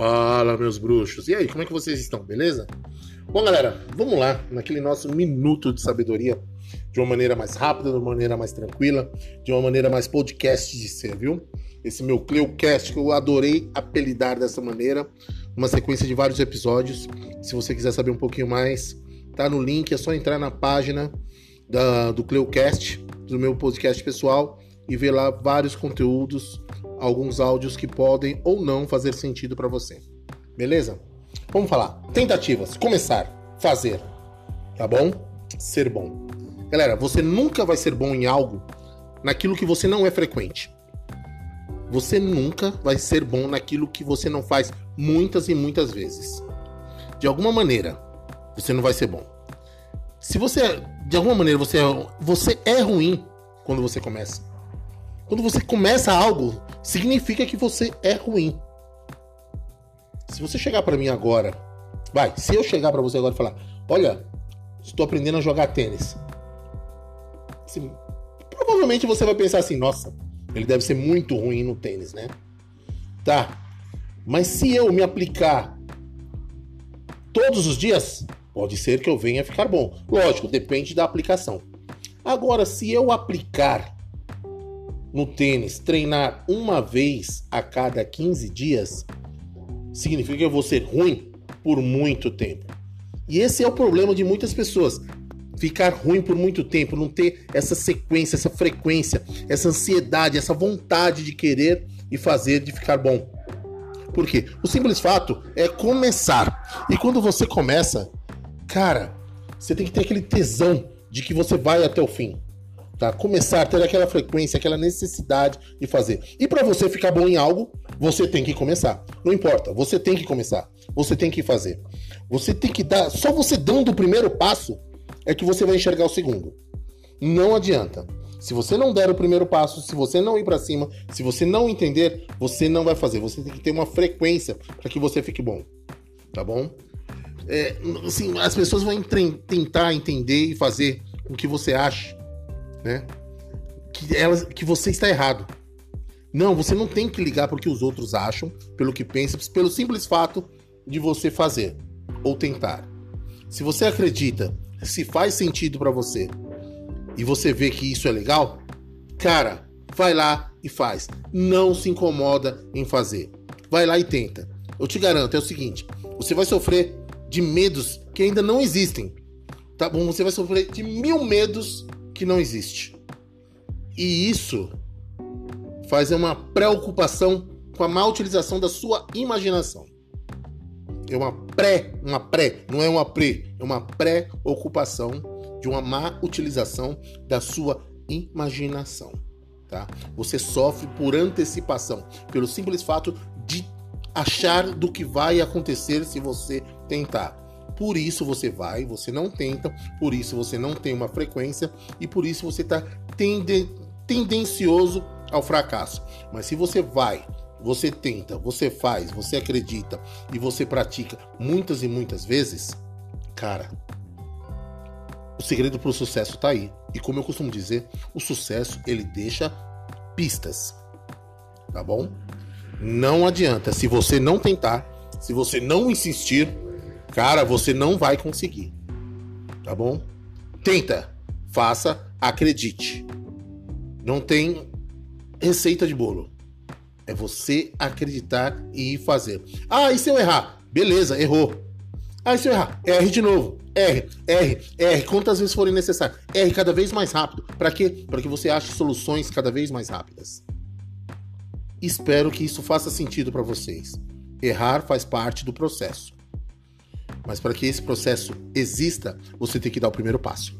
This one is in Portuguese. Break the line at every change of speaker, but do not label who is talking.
Fala, meus bruxos. E aí, como é que vocês estão? Beleza? Bom, galera, vamos lá naquele nosso minuto de sabedoria de uma maneira mais rápida, de uma maneira mais tranquila, de uma maneira mais podcast de ser, viu? Esse meu Cleocast que eu adorei apelidar dessa maneira, uma sequência de vários episódios. Se você quiser saber um pouquinho mais, tá no link, é só entrar na página da, do Cleocast, do meu podcast pessoal, e ver lá vários conteúdos alguns áudios que podem ou não fazer sentido para você. Beleza? Vamos falar. Tentativas. Começar. Fazer. Tá bom? Ser bom. Galera, você nunca vai ser bom em algo naquilo que você não é frequente. Você nunca vai ser bom naquilo que você não faz muitas e muitas vezes. De alguma maneira, você não vai ser bom. Se você, de alguma maneira, você é, você é ruim quando você começa. Quando você começa algo, significa que você é ruim. Se você chegar para mim agora, vai, se eu chegar para você agora e falar: "Olha, estou aprendendo a jogar tênis". Assim, provavelmente você vai pensar assim: "Nossa, ele deve ser muito ruim no tênis, né?". Tá. Mas se eu me aplicar todos os dias, pode ser que eu venha ficar bom. Lógico, depende da aplicação. Agora, se eu aplicar no tênis treinar uma vez a cada 15 dias, significa que eu vou ser ruim por muito tempo. E esse é o problema de muitas pessoas. Ficar ruim por muito tempo, não ter essa sequência, essa frequência, essa ansiedade, essa vontade de querer e fazer de ficar bom. Por quê? O simples fato é começar. E quando você começa, cara, você tem que ter aquele tesão de que você vai até o fim tá? Começar a ter aquela frequência, aquela necessidade de fazer. E para você ficar bom em algo, você tem que começar. Não importa, você tem que começar. Você tem que fazer. Você tem que dar, só você dando o primeiro passo é que você vai enxergar o segundo. Não adianta. Se você não der o primeiro passo, se você não ir para cima, se você não entender, você não vai fazer. Você tem que ter uma frequência para que você fique bom. Tá bom? É, assim, as pessoas vão tentar entender e fazer o que você acha né? Que, elas, que você está errado. Não, você não tem que ligar porque os outros acham, pelo que pensam, pelo simples fato de você fazer ou tentar. Se você acredita, se faz sentido para você e você vê que isso é legal, cara, vai lá e faz. Não se incomoda em fazer. Vai lá e tenta. Eu te garanto, é o seguinte: você vai sofrer de medos que ainda não existem. Tá bom? Você vai sofrer de mil medos que não existe. E isso faz uma preocupação com a má utilização da sua imaginação. É uma pré, uma pré, não é uma pre, é uma pré-ocupação de uma má utilização da sua imaginação, tá? Você sofre por antecipação, pelo simples fato de achar do que vai acontecer se você tentar. Por isso você vai, você não tenta, por isso você não tem uma frequência e por isso você está tende tendencioso ao fracasso. Mas se você vai, você tenta, você faz, você acredita e você pratica muitas e muitas vezes, cara, o segredo para o sucesso está aí. E como eu costumo dizer, o sucesso ele deixa pistas. Tá bom? Não adianta se você não tentar, se você não insistir, Cara, você não vai conseguir. Tá bom? Tenta, faça, acredite. Não tem receita de bolo. É você acreditar e fazer. Ah, e se eu errar? Beleza, errou. Ah, e se eu errar? R de novo. R, R, R, quantas vezes forem necessárias. R cada vez mais rápido. Para quê? Para que você ache soluções cada vez mais rápidas. Espero que isso faça sentido para vocês. Errar faz parte do processo. Mas para que esse processo exista, você tem que dar o primeiro passo.